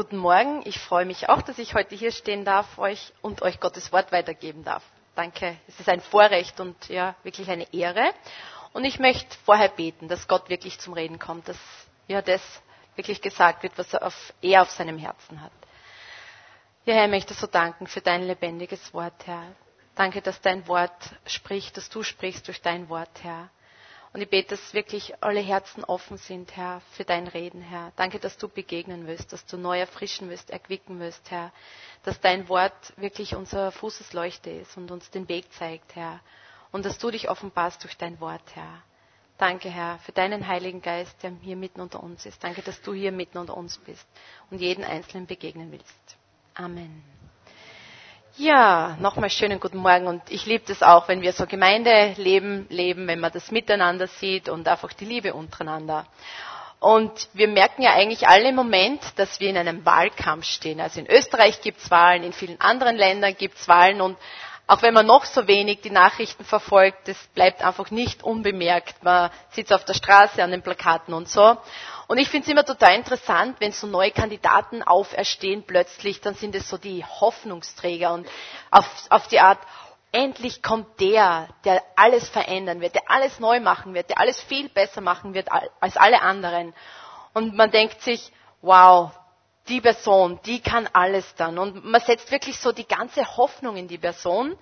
guten Morgen. Ich freue mich auch, dass ich heute hier stehen darf euch und euch Gottes Wort weitergeben darf. Danke. Es ist ein Vorrecht und ja, wirklich eine Ehre. Und ich möchte vorher beten, dass Gott wirklich zum Reden kommt, dass ja das wirklich gesagt wird, was er auf, er auf seinem Herzen hat. Ja, Herr, ich möchte so danken für dein lebendiges Wort, Herr. Danke, dass dein Wort spricht, dass du sprichst durch dein Wort, Herr. Und ich bete, dass wirklich alle Herzen offen sind, Herr, für dein Reden, Herr. Danke, dass du begegnen wirst, dass du neu erfrischen wirst, erquicken wirst, Herr. Dass dein Wort wirklich unser Fußesleuchte ist und uns den Weg zeigt, Herr. Und dass du dich offenbarst durch dein Wort, Herr. Danke, Herr, für deinen Heiligen Geist, der hier mitten unter uns ist. Danke, dass du hier mitten unter uns bist und jeden Einzelnen begegnen willst. Amen. Ja, nochmal schönen guten Morgen und ich liebe das auch, wenn wir so Gemeindeleben leben, wenn man das miteinander sieht und einfach die Liebe untereinander. Und wir merken ja eigentlich alle im Moment, dass wir in einem Wahlkampf stehen. Also in Österreich gibt es Wahlen, in vielen anderen Ländern gibt es Wahlen und auch wenn man noch so wenig die Nachrichten verfolgt, das bleibt einfach nicht unbemerkt. Man sitzt auf der Straße an den Plakaten und so. Und ich finde es immer total interessant, wenn so neue Kandidaten auferstehen plötzlich, dann sind es so die Hoffnungsträger und auf, auf die Art, endlich kommt der, der alles verändern wird, der alles neu machen wird, der alles viel besser machen wird als alle anderen. Und man denkt sich, wow, die Person, die kann alles dann. Und man setzt wirklich so die ganze Hoffnung in die Person.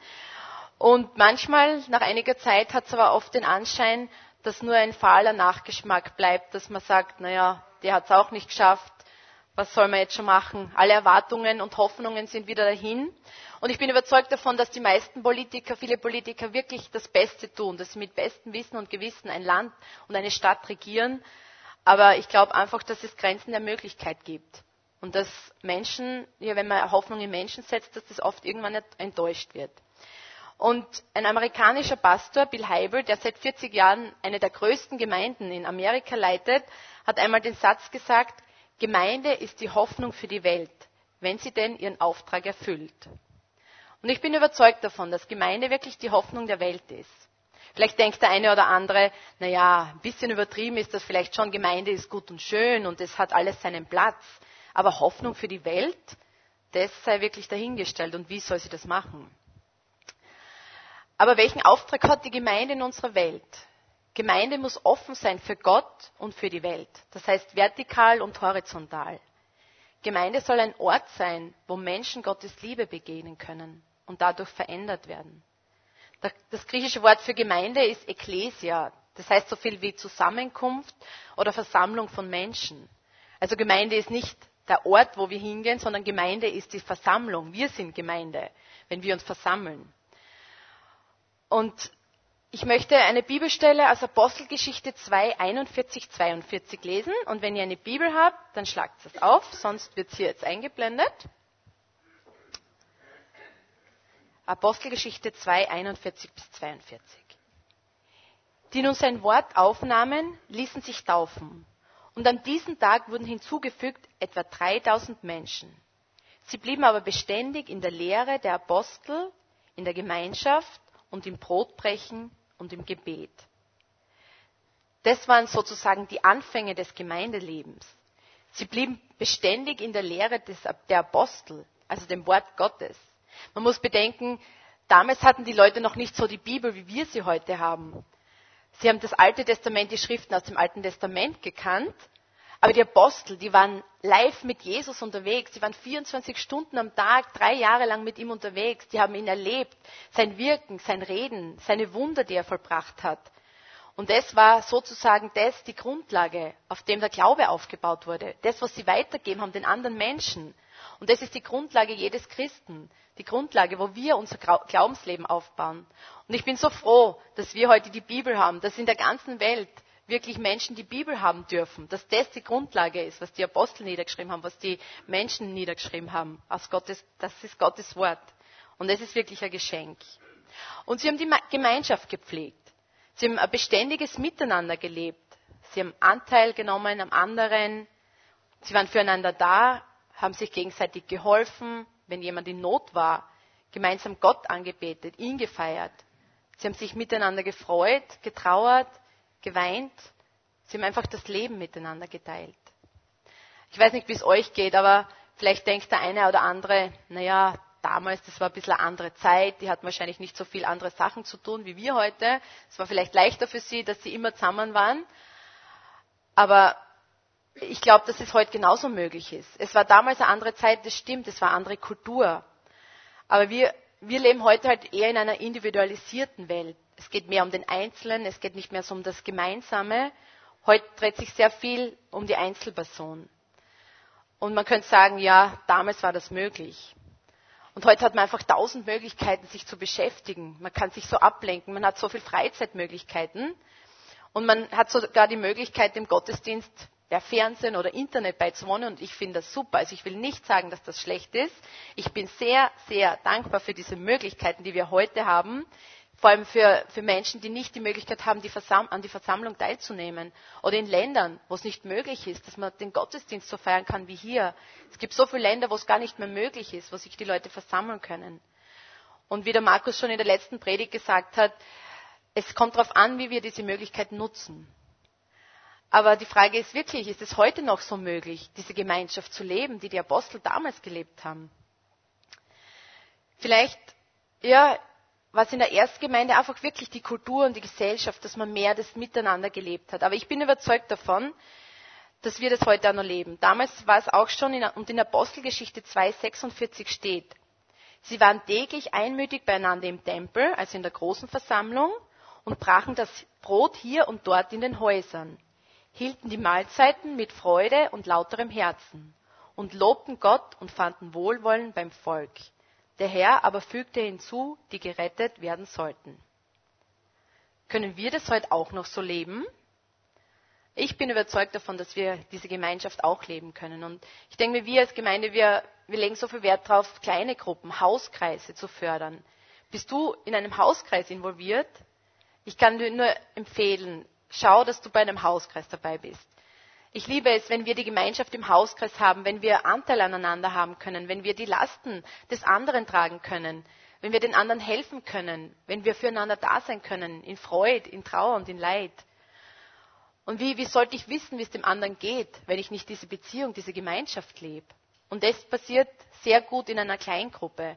Und manchmal, nach einiger Zeit, hat es aber oft den Anschein, dass nur ein fahler Nachgeschmack bleibt, dass man sagt, naja, der hat es auch nicht geschafft, was soll man jetzt schon machen? Alle Erwartungen und Hoffnungen sind wieder dahin. Und ich bin überzeugt davon, dass die meisten Politiker, viele Politiker wirklich das Beste tun, dass sie mit bestem Wissen und Gewissen ein Land und eine Stadt regieren. Aber ich glaube einfach, dass es Grenzen der Möglichkeit gibt. Und dass Menschen, ja, wenn man Hoffnung in Menschen setzt, dass das oft irgendwann enttäuscht wird. Und ein amerikanischer Pastor, Bill Heibel, der seit 40 Jahren eine der größten Gemeinden in Amerika leitet, hat einmal den Satz gesagt, Gemeinde ist die Hoffnung für die Welt, wenn sie denn ihren Auftrag erfüllt. Und ich bin überzeugt davon, dass Gemeinde wirklich die Hoffnung der Welt ist. Vielleicht denkt der eine oder andere, naja, ein bisschen übertrieben ist das vielleicht schon, Gemeinde ist gut und schön und es hat alles seinen Platz. Aber Hoffnung für die Welt, das sei wirklich dahingestellt. Und wie soll sie das machen? Aber welchen Auftrag hat die Gemeinde in unserer Welt? Gemeinde muss offen sein für Gott und für die Welt. Das heißt vertikal und horizontal. Gemeinde soll ein Ort sein, wo Menschen Gottes Liebe begegnen können und dadurch verändert werden. Das griechische Wort für Gemeinde ist Ekklesia. Das heißt so viel wie Zusammenkunft oder Versammlung von Menschen. Also Gemeinde ist nicht der Ort, wo wir hingehen, sondern Gemeinde ist die Versammlung. Wir sind Gemeinde, wenn wir uns versammeln. Und ich möchte eine Bibelstelle aus Apostelgeschichte 2, 41, 42 lesen. Und wenn ihr eine Bibel habt, dann schlagt es auf, sonst wird es hier jetzt eingeblendet. Apostelgeschichte 2, 41 bis 42. Die nun sein Wort aufnahmen, ließen sich taufen. Und an diesem Tag wurden hinzugefügt etwa 3000 Menschen. Sie blieben aber beständig in der Lehre der Apostel, in der Gemeinschaft und im Brotbrechen und im Gebet. Das waren sozusagen die Anfänge des Gemeindelebens. Sie blieben beständig in der Lehre des, der Apostel, also dem Wort Gottes. Man muss bedenken, damals hatten die Leute noch nicht so die Bibel, wie wir sie heute haben. Sie haben das Alte Testament, die Schriften aus dem Alten Testament gekannt, aber die Apostel, die waren live mit Jesus unterwegs. Sie waren 24 Stunden am Tag, drei Jahre lang mit ihm unterwegs. Die haben ihn erlebt, sein Wirken, sein Reden, seine Wunder, die er vollbracht hat. Und das war sozusagen das, die Grundlage, auf dem der Glaube aufgebaut wurde. Das, was sie weitergeben haben den anderen Menschen. Und das ist die Grundlage jedes Christen. Die Grundlage, wo wir unser Glaubensleben aufbauen. Und ich bin so froh, dass wir heute die Bibel haben, dass in der ganzen Welt wirklich Menschen die Bibel haben dürfen, dass das die Grundlage ist, was die Apostel niedergeschrieben haben, was die Menschen niedergeschrieben haben. Aus Gottes, das ist Gottes Wort. Und es ist wirklich ein Geschenk. Und sie haben die Gemeinschaft gepflegt. Sie haben ein beständiges Miteinander gelebt. Sie haben Anteil genommen am anderen. Sie waren füreinander da, haben sich gegenseitig geholfen, wenn jemand in Not war, gemeinsam Gott angebetet, ihn gefeiert. Sie haben sich miteinander gefreut, getrauert, geweint. Sie haben einfach das Leben miteinander geteilt. Ich weiß nicht, wie es euch geht, aber Vielleicht denkt der eine oder andere, naja, damals, das war ein bisschen eine andere Zeit, die hatten wahrscheinlich nicht so viel andere Sachen zu tun wie wir heute. Es war vielleicht leichter für sie, dass sie immer zusammen waren. Aber ich glaube, dass es heute genauso möglich ist. Es war damals eine andere Zeit, das stimmt, es war eine andere Kultur. Aber wir, wir leben heute halt eher in einer individualisierten Welt. Es geht mehr um den Einzelnen, es geht nicht mehr so um das Gemeinsame. Heute dreht sich sehr viel um die Einzelperson. Und man könnte sagen, ja, damals war das möglich. Und heute hat man einfach tausend Möglichkeiten, sich zu beschäftigen. Man kann sich so ablenken, man hat so viele Freizeitmöglichkeiten. Und man hat sogar die Möglichkeit, dem Gottesdienst per Fernsehen oder Internet beizuwohnen. Und ich finde das super. Also ich will nicht sagen, dass das schlecht ist. Ich bin sehr, sehr dankbar für diese Möglichkeiten, die wir heute haben. Vor allem für, für Menschen, die nicht die Möglichkeit haben, die an die Versammlung teilzunehmen. Oder in Ländern, wo es nicht möglich ist, dass man den Gottesdienst so feiern kann wie hier. Es gibt so viele Länder, wo es gar nicht mehr möglich ist, wo sich die Leute versammeln können. Und wie der Markus schon in der letzten Predigt gesagt hat, es kommt darauf an, wie wir diese Möglichkeit nutzen. Aber die Frage ist wirklich, ist es heute noch so möglich, diese Gemeinschaft zu leben, die die Apostel damals gelebt haben? Vielleicht, ja, war es in der Erstgemeinde einfach wirklich die Kultur und die Gesellschaft, dass man mehr das Miteinander gelebt hat. Aber ich bin überzeugt davon, dass wir das heute auch noch leben. Damals war es auch schon, in, und in Apostelgeschichte 2,46 steht, sie waren täglich einmütig beieinander im Tempel, also in der großen Versammlung, und brachen das Brot hier und dort in den Häusern, hielten die Mahlzeiten mit Freude und lauterem Herzen und lobten Gott und fanden Wohlwollen beim Volk. Der Herr aber fügte hinzu, die gerettet werden sollten. Können wir das heute auch noch so leben? Ich bin überzeugt davon, dass wir diese Gemeinschaft auch leben können. Und ich denke, wir als Gemeinde, wir, wir legen so viel Wert darauf, kleine Gruppen, Hauskreise zu fördern. Bist du in einem Hauskreis involviert? Ich kann dir nur empfehlen, schau, dass du bei einem Hauskreis dabei bist. Ich liebe es, wenn wir die Gemeinschaft im Hauskreis haben, wenn wir Anteil aneinander haben können, wenn wir die Lasten des anderen tragen können, wenn wir den anderen helfen können, wenn wir füreinander da sein können, in Freude, in Trauer und in Leid. Und wie, wie sollte ich wissen, wie es dem anderen geht, wenn ich nicht diese Beziehung, diese Gemeinschaft lebe? Und das passiert sehr gut in einer Kleingruppe.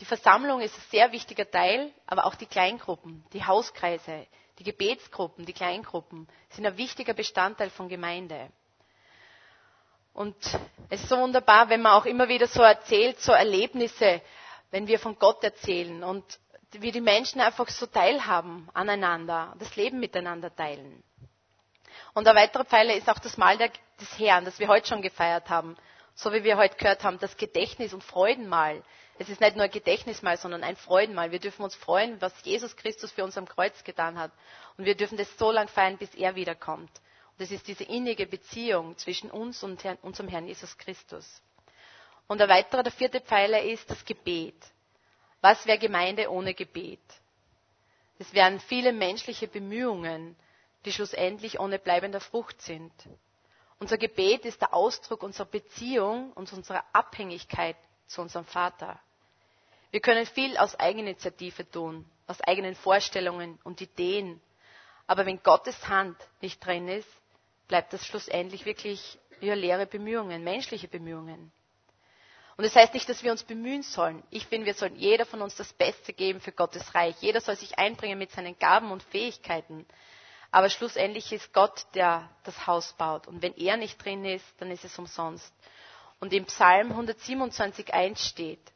Die Versammlung ist ein sehr wichtiger Teil, aber auch die Kleingruppen, die Hauskreise, die Gebetsgruppen, die Kleingruppen sind ein wichtiger Bestandteil von Gemeinde. Und es ist so wunderbar, wenn man auch immer wieder so erzählt, so Erlebnisse, wenn wir von Gott erzählen und wie die Menschen einfach so teilhaben aneinander, das Leben miteinander teilen. Und ein weiterer Pfeiler ist auch das Mahl des Herrn, das wir heute schon gefeiert haben. So wie wir heute gehört haben, das Gedächtnis- und Freudenmahl. Es ist nicht nur ein Gedächtnismal, sondern ein Freudenmal. Wir dürfen uns freuen, was Jesus Christus für uns am Kreuz getan hat. Und wir dürfen das so lange feiern, bis er wiederkommt. Und das ist diese innige Beziehung zwischen uns und unserem Herrn Jesus Christus. Und der weitere, der vierte Pfeiler ist das Gebet. Was wäre Gemeinde ohne Gebet? Es wären viele menschliche Bemühungen, die schlussendlich ohne bleibender Frucht sind. Unser Gebet ist der Ausdruck unserer Beziehung und unserer Abhängigkeit zu unserem Vater. Wir können viel aus Eigeninitiative tun, aus eigenen Vorstellungen und Ideen. Aber wenn Gottes Hand nicht drin ist, bleibt das schlussendlich wirklich ja, leere Bemühungen, menschliche Bemühungen. Und das heißt nicht, dass wir uns bemühen sollen. Ich finde, wir sollen jeder von uns das Beste geben für Gottes Reich. Jeder soll sich einbringen mit seinen Gaben und Fähigkeiten. Aber schlussendlich ist Gott, der das Haus baut. Und wenn er nicht drin ist, dann ist es umsonst. Und im Psalm 127.1 steht,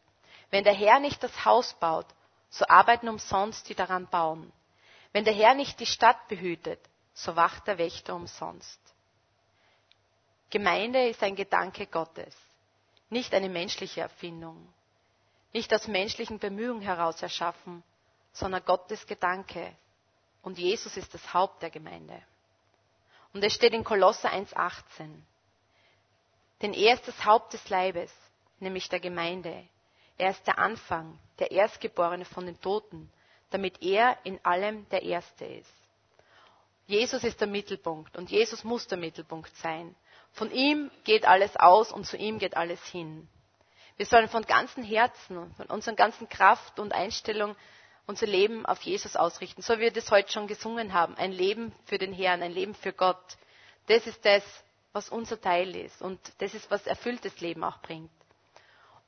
wenn der Herr nicht das Haus baut, so arbeiten umsonst die daran bauen. Wenn der Herr nicht die Stadt behütet, so wacht der Wächter umsonst. Gemeinde ist ein Gedanke Gottes, nicht eine menschliche Erfindung, nicht aus menschlichen Bemühungen heraus erschaffen, sondern Gottes Gedanke. Und Jesus ist das Haupt der Gemeinde. Und es steht in Kolosser 1,18. Denn er ist das Haupt des Leibes, nämlich der Gemeinde. Er ist der Anfang, der Erstgeborene von den Toten, damit er in allem der Erste ist. Jesus ist der Mittelpunkt und Jesus muss der Mittelpunkt sein. Von ihm geht alles aus und zu ihm geht alles hin. Wir sollen von ganzem Herzen und von unserer ganzen Kraft und Einstellung unser Leben auf Jesus ausrichten, so wie wir das heute schon gesungen haben. Ein Leben für den Herrn, ein Leben für Gott. Das ist das, was unser Teil ist. Und das ist, was erfülltes Leben auch bringt.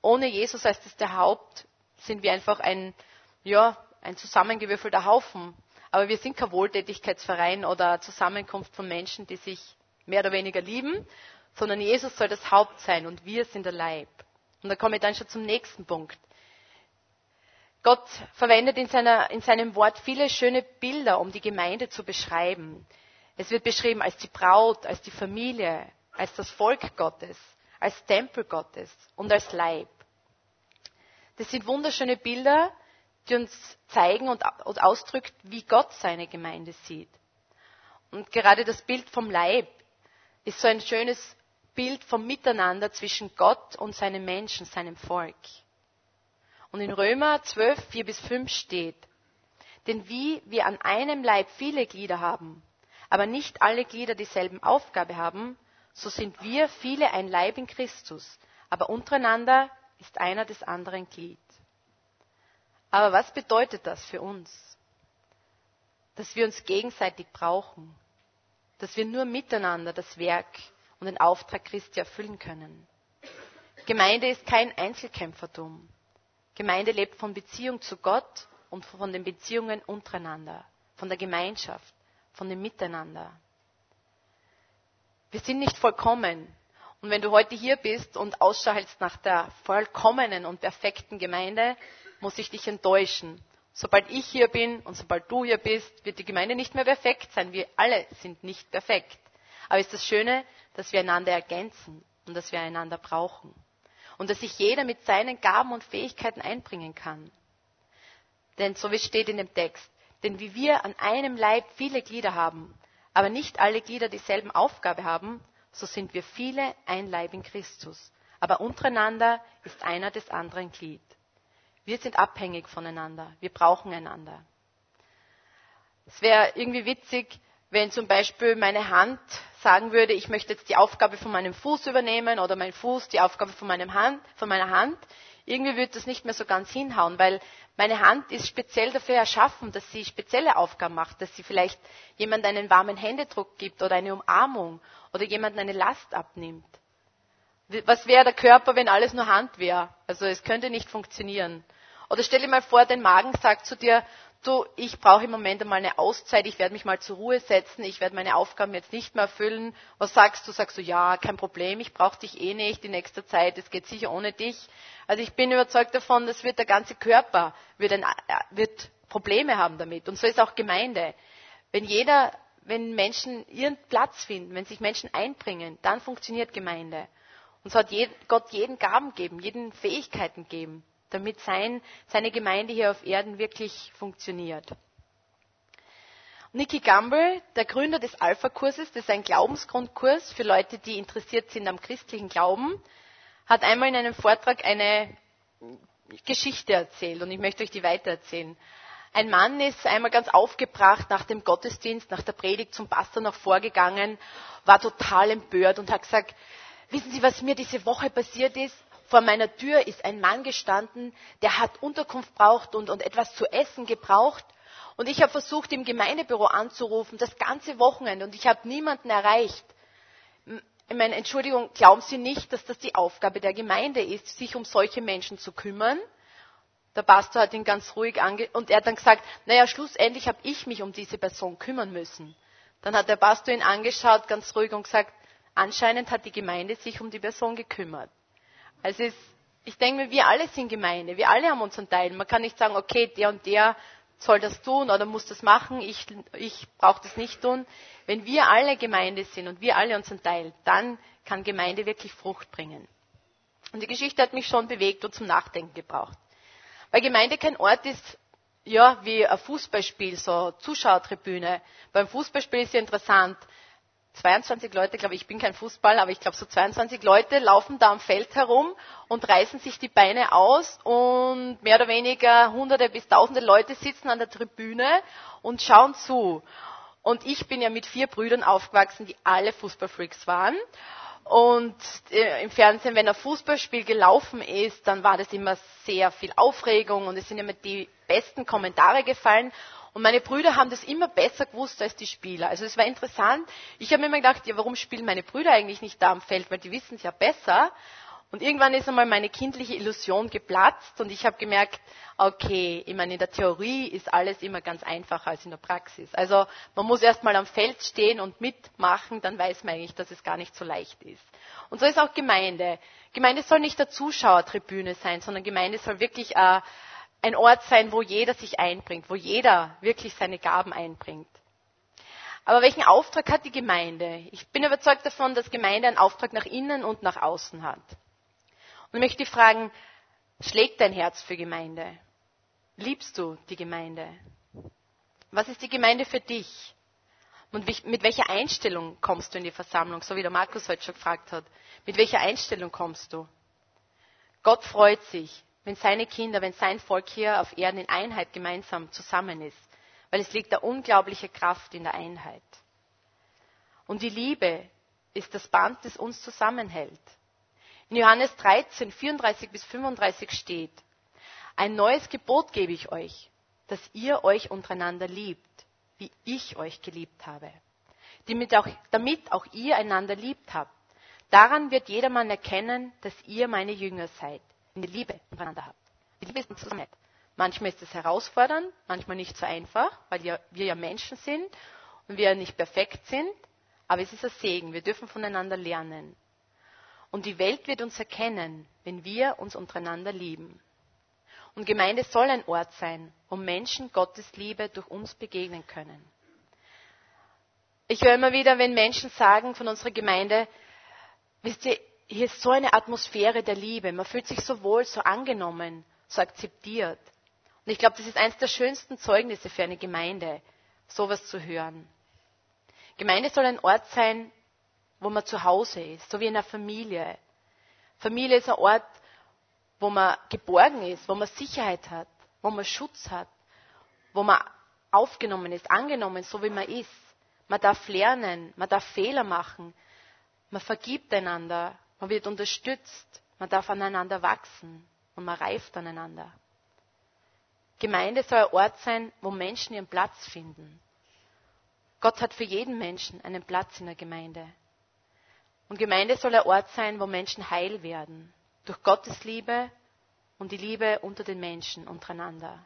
Ohne Jesus als das der Haupt sind wir einfach ein, ja, ein zusammengewürfelter Haufen. Aber wir sind kein Wohltätigkeitsverein oder Zusammenkunft von Menschen, die sich mehr oder weniger lieben, sondern Jesus soll das Haupt sein und wir sind der Leib. Und da komme ich dann schon zum nächsten Punkt. Gott verwendet in, seiner, in seinem Wort viele schöne Bilder, um die Gemeinde zu beschreiben. Es wird beschrieben als die Braut, als die Familie, als das Volk Gottes, als Tempel Gottes und als Leib. Das sind wunderschöne Bilder, die uns zeigen und, ausdrückt, wie Gott seine Gemeinde sieht. Und gerade das Bild vom Leib ist so ein schönes Bild vom Miteinander zwischen Gott und seinen Menschen, seinem Volk. Und in Römer 12, 4 bis 5 steht, denn wie wir an einem Leib viele Glieder haben, aber nicht alle Glieder dieselben Aufgabe haben, so sind wir viele ein Leib in Christus, aber untereinander ist einer des anderen Glied. Aber was bedeutet das für uns? Dass wir uns gegenseitig brauchen, dass wir nur miteinander das Werk und den Auftrag Christi erfüllen können. Gemeinde ist kein Einzelkämpfertum. Gemeinde lebt von Beziehung zu Gott und von den Beziehungen untereinander, von der Gemeinschaft, von dem Miteinander. Wir sind nicht vollkommen. Und wenn du heute hier bist und Ausschau hältst nach der vollkommenen und perfekten Gemeinde, muss ich dich enttäuschen. Sobald ich hier bin und sobald du hier bist, wird die Gemeinde nicht mehr perfekt sein. Wir alle sind nicht perfekt. Aber ist das Schöne, dass wir einander ergänzen und dass wir einander brauchen. Und dass sich jeder mit seinen Gaben und Fähigkeiten einbringen kann. Denn so wie es steht in dem Text, denn wie wir an einem Leib viele Glieder haben, aber nicht alle Glieder dieselben Aufgabe haben, so sind wir viele ein Leib in Christus. Aber untereinander ist einer des anderen Glied. Wir sind abhängig voneinander. Wir brauchen einander. Es wäre irgendwie witzig, wenn zum Beispiel meine Hand sagen würde, ich möchte jetzt die Aufgabe von meinem Fuß übernehmen oder mein Fuß die Aufgabe von, Hand, von meiner Hand. Irgendwie würde das nicht mehr so ganz hinhauen, weil meine Hand ist speziell dafür erschaffen, dass sie spezielle Aufgaben macht, dass sie vielleicht jemand einen warmen Händedruck gibt oder eine Umarmung oder jemand eine Last abnimmt. Was wäre der Körper, wenn alles nur Hand wäre? Also es könnte nicht funktionieren. Oder stell dir mal vor, dein Magen sagt zu dir, du, ich brauche im Moment einmal eine Auszeit, ich werde mich mal zur Ruhe setzen, ich werde meine Aufgaben jetzt nicht mehr erfüllen. Was sagst du? Sagst du, ja, kein Problem, ich brauche dich eh nicht in nächster Zeit, es geht sicher ohne dich. Also ich bin überzeugt davon, das wird der ganze Körper, wird, ein, äh, wird Probleme haben damit. Und so ist auch Gemeinde. Wenn jeder, wenn Menschen ihren Platz finden, wenn sich Menschen einbringen, dann funktioniert Gemeinde. Und so hat Gott jeden Gaben geben, jeden Fähigkeiten geben, damit sein, seine Gemeinde hier auf Erden wirklich funktioniert. Nicky Gamble, der Gründer des Alpha-Kurses, das ist ein Glaubensgrundkurs für Leute, die interessiert sind am christlichen Glauben, hat einmal in einem Vortrag eine Geschichte erzählt und ich möchte euch die weitererzählen. Ein Mann ist einmal ganz aufgebracht nach dem Gottesdienst, nach der Predigt zum Pastor noch vorgegangen, war total empört und hat gesagt, Wissen Sie, was mir diese Woche passiert ist? Vor meiner Tür ist ein Mann gestanden, der hat Unterkunft braucht und, und etwas zu essen gebraucht. Und ich habe versucht, im Gemeindebüro anzurufen, das ganze Wochenende, und ich habe niemanden erreicht. Ich meine, Entschuldigung, glauben Sie nicht, dass das die Aufgabe der Gemeinde ist, sich um solche Menschen zu kümmern? Der Pastor hat ihn ganz ruhig ange und er hat dann gesagt, naja, schlussendlich habe ich mich um diese Person kümmern müssen. Dann hat der Pastor ihn angeschaut, ganz ruhig und gesagt, Anscheinend hat die Gemeinde sich um die Person gekümmert. Also es, ich denke mir, wir alle sind Gemeinde, wir alle haben unseren Teil. Man kann nicht sagen, okay, der und der soll das tun oder muss das machen, ich, ich brauche das nicht tun. Wenn wir alle Gemeinde sind und wir alle unseren Teil, dann kann Gemeinde wirklich Frucht bringen. Und die Geschichte hat mich schon bewegt und zum Nachdenken gebraucht. Weil Gemeinde kein Ort ist, ja, wie ein Fußballspiel, so Zuschauertribüne. Beim Fußballspiel ist ja interessant, 22 Leute, glaube ich, ich bin kein Fußballer, aber ich glaube so 22 Leute laufen da am Feld herum und reißen sich die Beine aus und mehr oder weniger hunderte bis tausende Leute sitzen an der Tribüne und schauen zu. Und ich bin ja mit vier Brüdern aufgewachsen, die alle Fußballfreaks waren. Und äh, im Fernsehen, wenn ein Fußballspiel gelaufen ist, dann war das immer sehr viel Aufregung und es sind immer die besten Kommentare gefallen. Und meine Brüder haben das immer besser gewusst als die Spieler. Also es war interessant. Ich habe mir immer gedacht, ja, warum spielen meine Brüder eigentlich nicht da am Feld? Weil die wissen es ja besser. Und irgendwann ist einmal meine kindliche Illusion geplatzt und ich habe gemerkt, okay, ich meine, in der Theorie ist alles immer ganz einfacher als in der Praxis. Also man muss erst mal am Feld stehen und mitmachen, dann weiß man eigentlich, dass es gar nicht so leicht ist. Und so ist auch Gemeinde. Gemeinde soll nicht der Zuschauertribüne sein, sondern Gemeinde soll wirklich äh, ein Ort sein, wo jeder sich einbringt, wo jeder wirklich seine Gaben einbringt. Aber welchen Auftrag hat die Gemeinde? Ich bin überzeugt davon, dass Gemeinde einen Auftrag nach innen und nach außen hat. Und ich möchte fragen, schlägt dein Herz für Gemeinde? Liebst du die Gemeinde? Was ist die Gemeinde für dich? Und mit welcher Einstellung kommst du in die Versammlung, so wie der Markus heute schon gefragt hat? Mit welcher Einstellung kommst du? Gott freut sich, wenn seine Kinder, wenn sein Volk hier auf Erden in Einheit gemeinsam zusammen ist, weil es liegt da unglaubliche Kraft in der Einheit. Und die Liebe ist das Band, das uns zusammenhält. In Johannes 13, 34 bis 35 steht, ein neues Gebot gebe ich euch, dass ihr euch untereinander liebt, wie ich euch geliebt habe, damit auch, damit auch ihr einander liebt habt. Daran wird jedermann erkennen, dass ihr meine Jünger seid, wenn ihr Liebe untereinander habt. Die Liebe ist eine Zusammenhalt. Manchmal ist es herausfordernd, manchmal nicht so einfach, weil wir ja Menschen sind und wir ja nicht perfekt sind, aber es ist ein Segen. Wir dürfen voneinander lernen. Und die Welt wird uns erkennen, wenn wir uns untereinander lieben. Und Gemeinde soll ein Ort sein, wo Menschen Gottes Liebe durch uns begegnen können. Ich höre immer wieder, wenn Menschen sagen von unserer Gemeinde, wisst ihr, hier ist so eine Atmosphäre der Liebe. Man fühlt sich so wohl, so angenommen, so akzeptiert. Und ich glaube, das ist eines der schönsten Zeugnisse für eine Gemeinde, sowas zu hören. Gemeinde soll ein Ort sein, wo man zu Hause ist, so wie in einer Familie. Familie ist ein Ort, wo man geborgen ist, wo man Sicherheit hat, wo man Schutz hat, wo man aufgenommen ist, angenommen, so wie man ist. Man darf lernen, man darf Fehler machen, man vergibt einander, man wird unterstützt, man darf aneinander wachsen und man reift aneinander. Gemeinde soll ein Ort sein, wo Menschen ihren Platz finden. Gott hat für jeden Menschen einen Platz in der Gemeinde. Und Gemeinde soll ein Ort sein, wo Menschen heil werden. Durch Gottes Liebe und die Liebe unter den Menschen untereinander.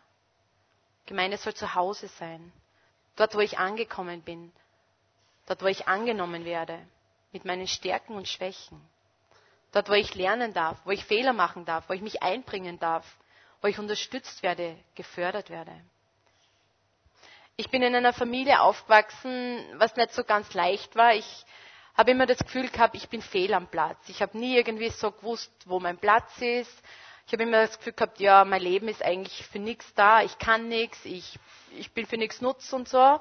Gemeinde soll zu Hause sein. Dort, wo ich angekommen bin. Dort, wo ich angenommen werde. Mit meinen Stärken und Schwächen. Dort, wo ich lernen darf, wo ich Fehler machen darf, wo ich mich einbringen darf, wo ich unterstützt werde, gefördert werde. Ich bin in einer Familie aufgewachsen, was nicht so ganz leicht war. Ich habe immer das Gefühl gehabt, ich bin fehl am Platz. Ich habe nie irgendwie so gewusst, wo mein Platz ist. Ich habe immer das Gefühl gehabt, ja, mein Leben ist eigentlich für nichts da, ich kann nichts, ich, ich bin für nichts nutz und so.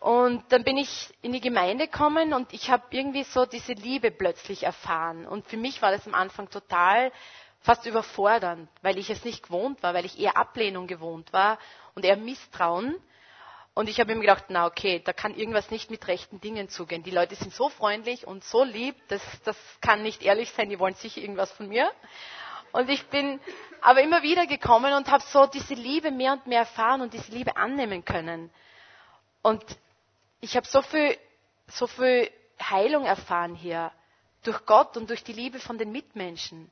Und dann bin ich in die Gemeinde gekommen und ich habe irgendwie so diese Liebe plötzlich erfahren. Und für mich war das am Anfang total fast überfordernd, weil ich es nicht gewohnt war, weil ich eher Ablehnung gewohnt war und eher Misstrauen. Und ich habe mir gedacht, na okay, da kann irgendwas nicht mit rechten Dingen zugehen. Die Leute sind so freundlich und so lieb, das, das kann nicht ehrlich sein, die wollen sicher irgendwas von mir. Und ich bin aber immer wieder gekommen und habe so diese Liebe mehr und mehr erfahren und diese Liebe annehmen können. Und ich habe so viel, so viel Heilung erfahren hier durch Gott und durch die Liebe von den Mitmenschen.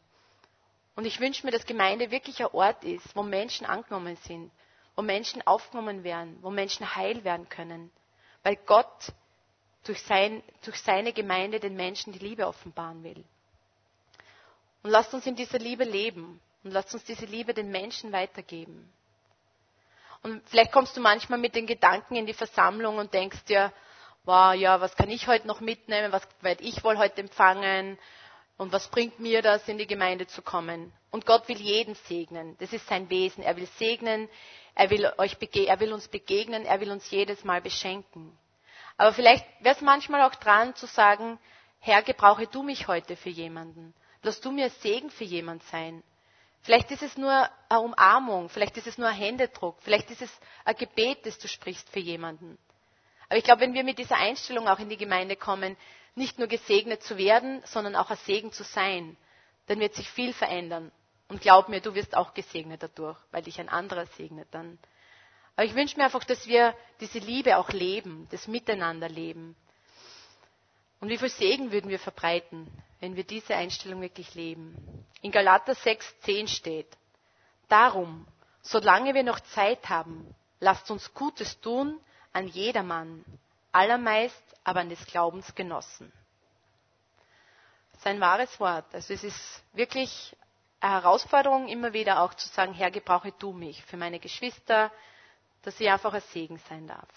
Und ich wünsche mir, dass Gemeinde wirklich ein Ort ist, wo Menschen angenommen sind, wo Menschen aufgenommen werden, wo Menschen heil werden können, weil Gott durch, sein, durch seine Gemeinde den Menschen die Liebe offenbaren will. Und lasst uns in dieser Liebe leben und lasst uns diese Liebe den Menschen weitergeben. Und vielleicht kommst du manchmal mit den Gedanken in die Versammlung und denkst dir, wow, ja, was kann ich heute noch mitnehmen, was werde ich wohl heute empfangen und was bringt mir das, in die Gemeinde zu kommen? Und Gott will jeden segnen. Das ist sein Wesen. Er will segnen, er will, euch er will uns begegnen, er will uns jedes Mal beschenken. Aber vielleicht wäre es manchmal auch dran zu sagen, Herr, gebrauche du mich heute für jemanden. Lass du mir Segen für jemand sein. Vielleicht ist es nur eine Umarmung, vielleicht ist es nur ein Händedruck, vielleicht ist es ein Gebet, das du sprichst für jemanden. Aber ich glaube, wenn wir mit dieser Einstellung auch in die Gemeinde kommen, nicht nur gesegnet zu werden, sondern auch ein Segen zu sein, dann wird sich viel verändern. Und glaub mir, du wirst auch gesegnet dadurch, weil dich ein anderer segnet dann. Aber ich wünsche mir einfach, dass wir diese Liebe auch leben, das Miteinander leben. Und wie viel Segen würden wir verbreiten, wenn wir diese Einstellung wirklich leben? In Galater 6, 10 steht, Darum, solange wir noch Zeit haben, lasst uns Gutes tun an jedermann, allermeist aber an des Glaubens Genossen. Sein wahres Wort. Also es ist wirklich eine Herausforderung, immer wieder auch zu sagen, Herr, gebrauche du mich für meine Geschwister, dass ich einfach ein Segen sein darf.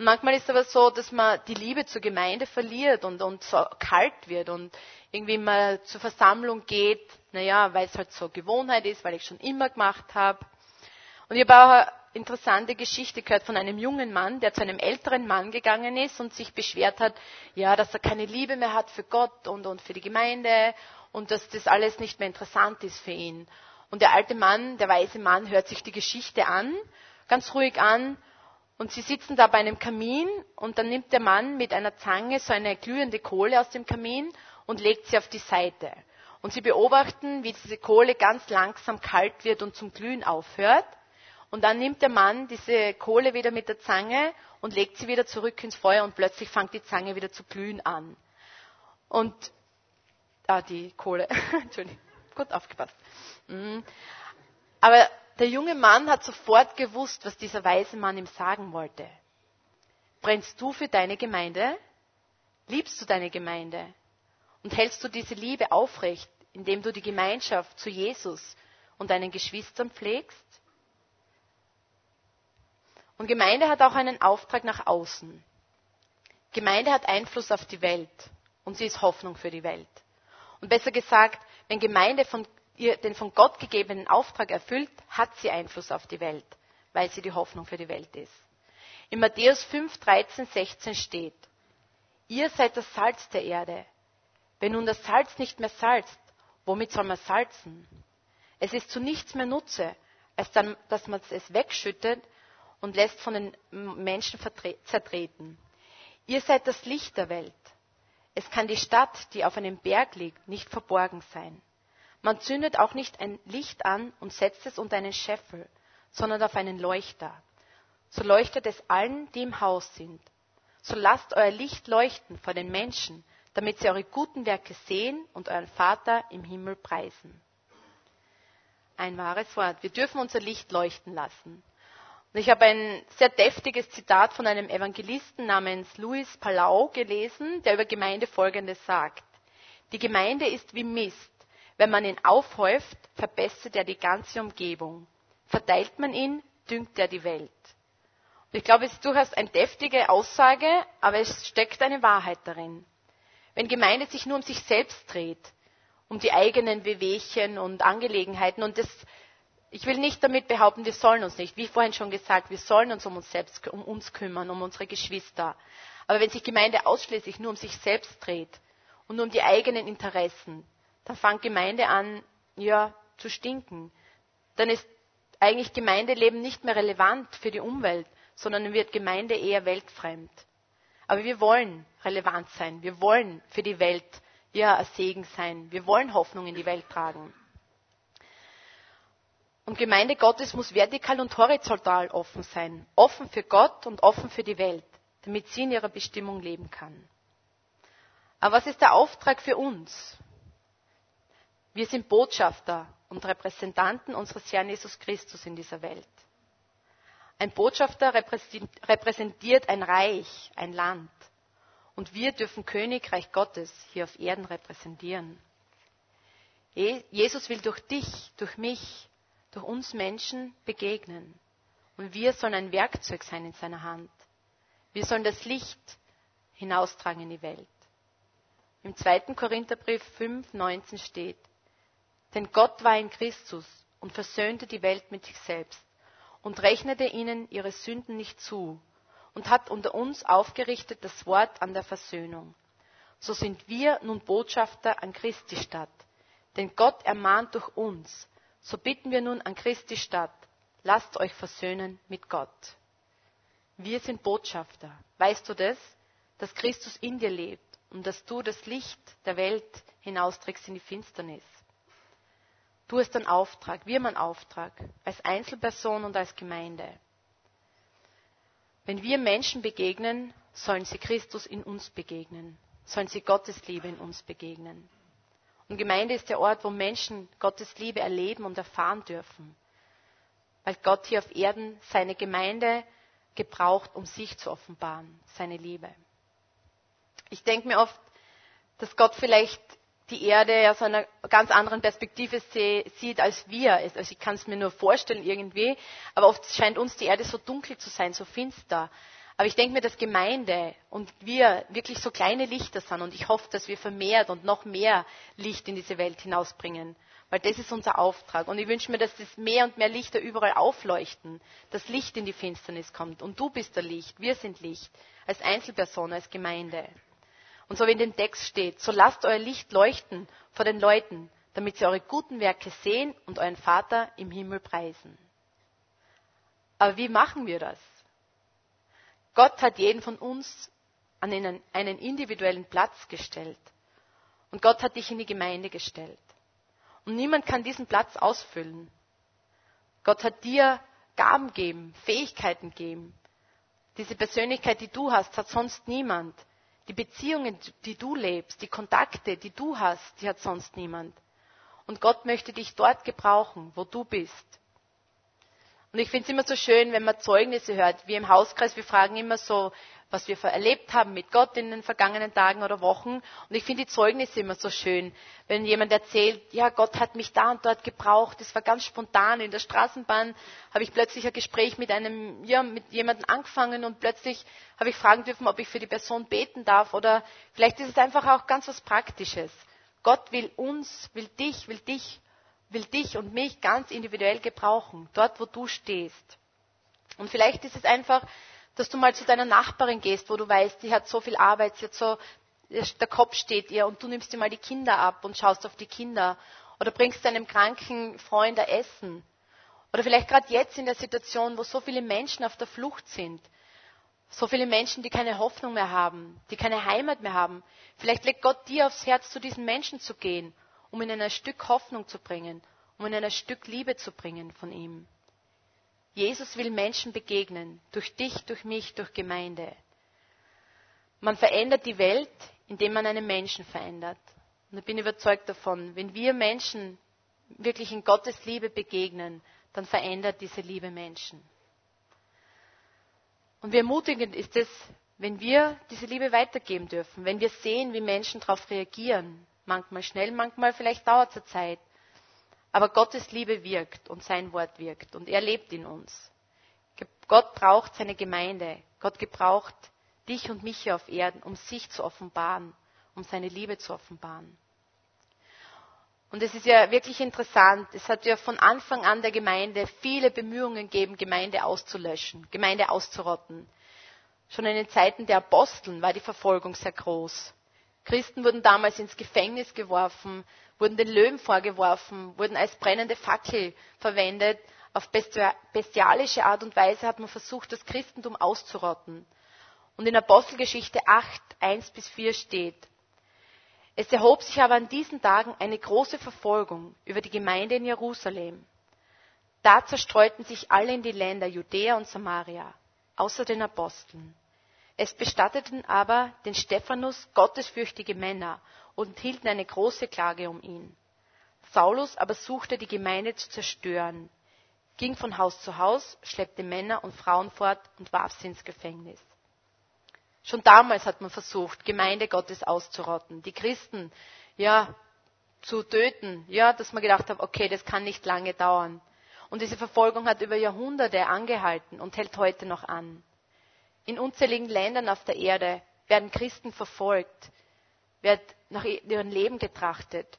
Und manchmal ist es aber so, dass man die Liebe zur Gemeinde verliert und, und so kalt wird und irgendwie mal zur Versammlung geht, naja, weil es halt so Gewohnheit ist, weil ich schon immer gemacht habe. Und ich habe auch eine interessante Geschichte gehört von einem jungen Mann, der zu einem älteren Mann gegangen ist und sich beschwert hat, ja, dass er keine Liebe mehr hat für Gott und, und für die Gemeinde und dass das alles nicht mehr interessant ist für ihn. Und der alte Mann, der weise Mann, hört sich die Geschichte an, ganz ruhig an und sie sitzen da bei einem Kamin und dann nimmt der Mann mit einer Zange so eine glühende Kohle aus dem Kamin und legt sie auf die Seite. Und sie beobachten, wie diese Kohle ganz langsam kalt wird und zum Glühen aufhört. Und dann nimmt der Mann diese Kohle wieder mit der Zange und legt sie wieder zurück ins Feuer und plötzlich fängt die Zange wieder zu glühen an. Und Ah, die Kohle. Entschuldigung. Gut aufgepasst. Mhm. Aber der junge Mann hat sofort gewusst, was dieser weise Mann ihm sagen wollte. Brennst du für deine Gemeinde? Liebst du deine Gemeinde? Und hältst du diese Liebe aufrecht, indem du die Gemeinschaft zu Jesus und deinen Geschwistern pflegst? Und Gemeinde hat auch einen Auftrag nach außen. Gemeinde hat Einfluss auf die Welt und sie ist Hoffnung für die Welt. Und besser gesagt, wenn Gemeinde von ihr den von Gott gegebenen Auftrag erfüllt, hat sie Einfluss auf die Welt, weil sie die Hoffnung für die Welt ist. In Matthäus 5, 13, 16 steht, ihr seid das Salz der Erde. Wenn nun das Salz nicht mehr salzt, womit soll man salzen? Es ist zu nichts mehr Nutze, als dann, dass man es wegschüttet und lässt von den Menschen zertreten. Ihr seid das Licht der Welt. Es kann die Stadt, die auf einem Berg liegt, nicht verborgen sein. Man zündet auch nicht ein Licht an und setzt es unter einen Scheffel, sondern auf einen Leuchter. So leuchtet es allen, die im Haus sind. So lasst euer Licht leuchten vor den Menschen, damit sie eure guten Werke sehen und euren Vater im Himmel preisen. Ein wahres Wort. Wir dürfen unser Licht leuchten lassen. Und ich habe ein sehr deftiges Zitat von einem Evangelisten namens Luis Palau gelesen, der über Gemeinde Folgendes sagt. Die Gemeinde ist wie Mist. Wenn man ihn aufhäuft, verbessert er die ganze Umgebung. Verteilt man ihn, düngt er die Welt. Und ich glaube, es ist durchaus eine deftige Aussage, aber es steckt eine Wahrheit darin. Wenn Gemeinde sich nur um sich selbst dreht, um die eigenen Wehwehchen und Angelegenheiten und das ich will nicht damit behaupten, wir sollen uns nicht. Wie vorhin schon gesagt, wir sollen uns um uns selbst, um uns kümmern, um unsere Geschwister. Aber wenn sich Gemeinde ausschließlich nur um sich selbst dreht und nur um die eigenen Interessen, dann fängt Gemeinde an, ja, zu stinken. Dann ist eigentlich Gemeindeleben nicht mehr relevant für die Umwelt, sondern wird Gemeinde eher weltfremd. Aber wir wollen relevant sein. Wir wollen für die Welt ja ein Segen sein. Wir wollen Hoffnung in die Welt tragen. Und Gemeinde Gottes muss vertikal und horizontal offen sein. Offen für Gott und offen für die Welt, damit sie in ihrer Bestimmung leben kann. Aber was ist der Auftrag für uns? Wir sind Botschafter und Repräsentanten unseres Herrn Jesus Christus in dieser Welt. Ein Botschafter repräsentiert ein Reich, ein Land. Und wir dürfen Königreich Gottes hier auf Erden repräsentieren. Jesus will durch dich, durch mich durch uns Menschen begegnen. Und wir sollen ein Werkzeug sein in seiner Hand. Wir sollen das Licht hinaustragen in die Welt. Im 2. Korintherbrief 5, 19 steht, denn Gott war in Christus und versöhnte die Welt mit sich selbst und rechnete ihnen ihre Sünden nicht zu und hat unter uns aufgerichtet das Wort an der Versöhnung. So sind wir nun Botschafter an Christi Stadt. Denn Gott ermahnt durch uns, so bitten wir nun an Christi Stadt, lasst euch versöhnen mit Gott. Wir sind Botschafter. Weißt du das? Dass Christus in dir lebt und dass du das Licht der Welt hinausträgst in die Finsternis. Du hast einen Auftrag, wir haben einen Auftrag, als Einzelperson und als Gemeinde. Wenn wir Menschen begegnen, sollen sie Christus in uns begegnen, sollen sie Gottes Liebe in uns begegnen. Und Gemeinde ist der Ort, wo Menschen Gottes Liebe erleben und erfahren dürfen, weil Gott hier auf Erden seine Gemeinde gebraucht, um sich zu offenbaren, seine Liebe. Ich denke mir oft, dass Gott vielleicht die Erde aus einer ganz anderen Perspektive sieht als wir. Also ich kann es mir nur vorstellen irgendwie, aber oft scheint uns die Erde so dunkel zu sein, so finster. Aber ich denke mir, dass Gemeinde und wir wirklich so kleine Lichter sind und ich hoffe, dass wir vermehrt und noch mehr Licht in diese Welt hinausbringen. Weil das ist unser Auftrag. Und ich wünsche mir, dass das mehr und mehr Lichter überall aufleuchten, dass Licht in die Finsternis kommt. Und du bist der Licht, wir sind Licht, als Einzelperson, als Gemeinde. Und so wie in dem Text steht, so lasst euer Licht leuchten vor den Leuten, damit sie eure guten Werke sehen und euren Vater im Himmel preisen. Aber wie machen wir das? Gott hat jeden von uns an einen, einen individuellen Platz gestellt. Und Gott hat dich in die Gemeinde gestellt. Und niemand kann diesen Platz ausfüllen. Gott hat dir Gaben gegeben, Fähigkeiten gegeben. Diese Persönlichkeit, die du hast, hat sonst niemand. Die Beziehungen, die du lebst, die Kontakte, die du hast, die hat sonst niemand. Und Gott möchte dich dort gebrauchen, wo du bist. Und ich finde es immer so schön, wenn man Zeugnisse hört. Wir im Hauskreis, wir fragen immer so, was wir erlebt haben mit Gott in den vergangenen Tagen oder Wochen. Und ich finde die Zeugnisse immer so schön, wenn jemand erzählt, ja, Gott hat mich da und dort gebraucht. Das war ganz spontan. In der Straßenbahn habe ich plötzlich ein Gespräch mit einem, ja, mit jemandem angefangen und plötzlich habe ich fragen dürfen, ob ich für die Person beten darf. Oder vielleicht ist es einfach auch ganz was Praktisches. Gott will uns, will dich, will dich will dich und mich ganz individuell gebrauchen, dort wo du stehst. Und vielleicht ist es einfach, dass du mal zu deiner Nachbarin gehst, wo du weißt, die hat so viel Arbeit, sie hat so, der Kopf steht ihr und du nimmst dir mal die Kinder ab und schaust auf die Kinder. Oder bringst deinem kranken Freund ein Essen. Oder vielleicht gerade jetzt in der Situation, wo so viele Menschen auf der Flucht sind. So viele Menschen, die keine Hoffnung mehr haben, die keine Heimat mehr haben. Vielleicht legt Gott dir aufs Herz, zu diesen Menschen zu gehen um ihnen ein Stück Hoffnung zu bringen, um ihnen ein Stück Liebe zu bringen von ihm. Jesus will Menschen begegnen, durch dich, durch mich, durch Gemeinde. Man verändert die Welt, indem man einen Menschen verändert. Und ich bin überzeugt davon, wenn wir Menschen wirklich in Gottes Liebe begegnen, dann verändert diese Liebe Menschen. Und wie ermutigend ist es, wenn wir diese Liebe weitergeben dürfen, wenn wir sehen, wie Menschen darauf reagieren, manchmal schnell, manchmal vielleicht dauert es Zeit. Aber Gottes Liebe wirkt und sein Wort wirkt und er lebt in uns. Gott braucht seine Gemeinde. Gott gebraucht dich und mich hier auf Erden, um sich zu offenbaren, um seine Liebe zu offenbaren. Und es ist ja wirklich interessant, es hat ja von Anfang an der Gemeinde viele Bemühungen gegeben, Gemeinde auszulöschen, Gemeinde auszurotten. Schon in den Zeiten der Aposteln war die Verfolgung sehr groß. Christen wurden damals ins Gefängnis geworfen, wurden den Löwen vorgeworfen, wurden als brennende Fackel verwendet. Auf bestialische Art und Weise hat man versucht, das Christentum auszurotten. Und in Apostelgeschichte 8, 1 bis 4 steht, es erhob sich aber an diesen Tagen eine große Verfolgung über die Gemeinde in Jerusalem. Da zerstreuten sich alle in die Länder Judäa und Samaria, außer den Aposteln. Es bestatteten aber den Stephanus gottesfürchtige Männer und hielten eine große Klage um ihn. Saulus aber suchte die Gemeinde zu zerstören, ging von Haus zu Haus, schleppte Männer und Frauen fort und warf sie ins Gefängnis. Schon damals hat man versucht, Gemeinde Gottes auszurotten, die Christen, ja, zu töten, ja, dass man gedacht hat, okay, das kann nicht lange dauern. Und diese Verfolgung hat über Jahrhunderte angehalten und hält heute noch an. In unzähligen Ländern auf der Erde werden Christen verfolgt, wird nach ihrem Leben getrachtet.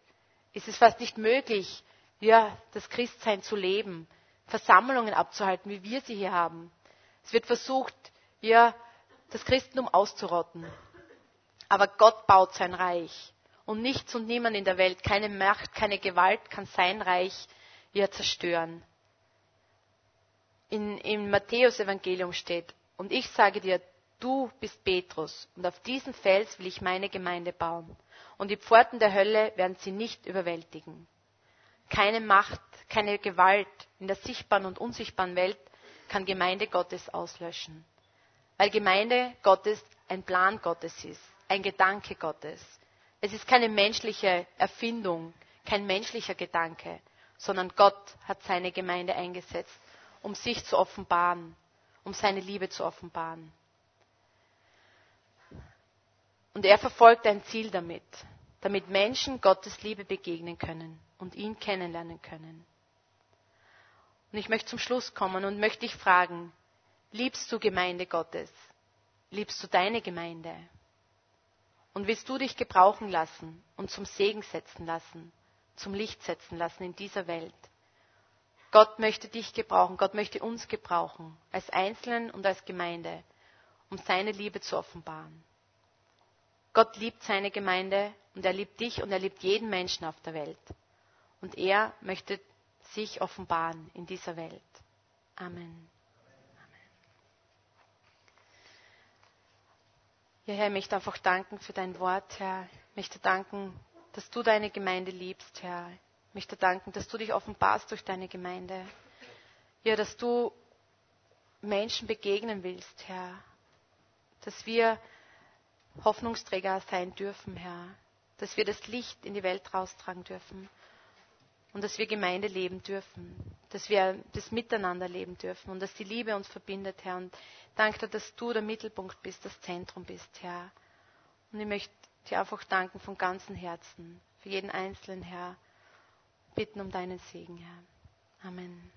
Es ist fast nicht möglich, ja, das Christsein zu leben, Versammlungen abzuhalten, wie wir sie hier haben. Es wird versucht, ja, das Christentum auszurotten. Aber Gott baut sein Reich. Und nichts und niemand in der Welt, keine Macht, keine Gewalt kann sein Reich ja zerstören. In, Im Matthäus-Evangelium steht, und ich sage dir, du bist Petrus, und auf diesen Fels will ich meine Gemeinde bauen. Und die Pforten der Hölle werden sie nicht überwältigen. Keine Macht, keine Gewalt in der sichtbaren und unsichtbaren Welt kann Gemeinde Gottes auslöschen. Weil Gemeinde Gottes ein Plan Gottes ist, ein Gedanke Gottes. Es ist keine menschliche Erfindung, kein menschlicher Gedanke, sondern Gott hat seine Gemeinde eingesetzt, um sich zu offenbaren, um seine Liebe zu offenbaren. Und er verfolgt ein Ziel damit, damit Menschen Gottes Liebe begegnen können und ihn kennenlernen können. Und ich möchte zum Schluss kommen und möchte dich fragen, liebst du Gemeinde Gottes? Liebst du deine Gemeinde? Und willst du dich gebrauchen lassen und zum Segen setzen lassen, zum Licht setzen lassen in dieser Welt? Gott möchte dich gebrauchen, Gott möchte uns gebrauchen, als Einzelnen und als Gemeinde, um seine Liebe zu offenbaren. Gott liebt seine Gemeinde und er liebt dich und er liebt jeden Menschen auf der Welt. Und er möchte sich offenbaren in dieser Welt. Amen. Ja, Herr, ich möchte einfach danken für dein Wort, Herr. Ich möchte danken, dass du deine Gemeinde liebst, Herr. Ich möchte danken, dass du dich offenbarst durch deine Gemeinde. Ja, dass du Menschen begegnen willst, Herr. Dass wir Hoffnungsträger sein dürfen, Herr. Dass wir das Licht in die Welt raustragen dürfen. Und dass wir Gemeinde leben dürfen. Dass wir das Miteinander leben dürfen. Und dass die Liebe uns verbindet, Herr. Und danke, dass du der Mittelpunkt bist, das Zentrum bist, Herr. Und ich möchte dir einfach danken von ganzem Herzen. Für jeden Einzelnen, Herr. Bitten um deinen Segen, Herr. Amen.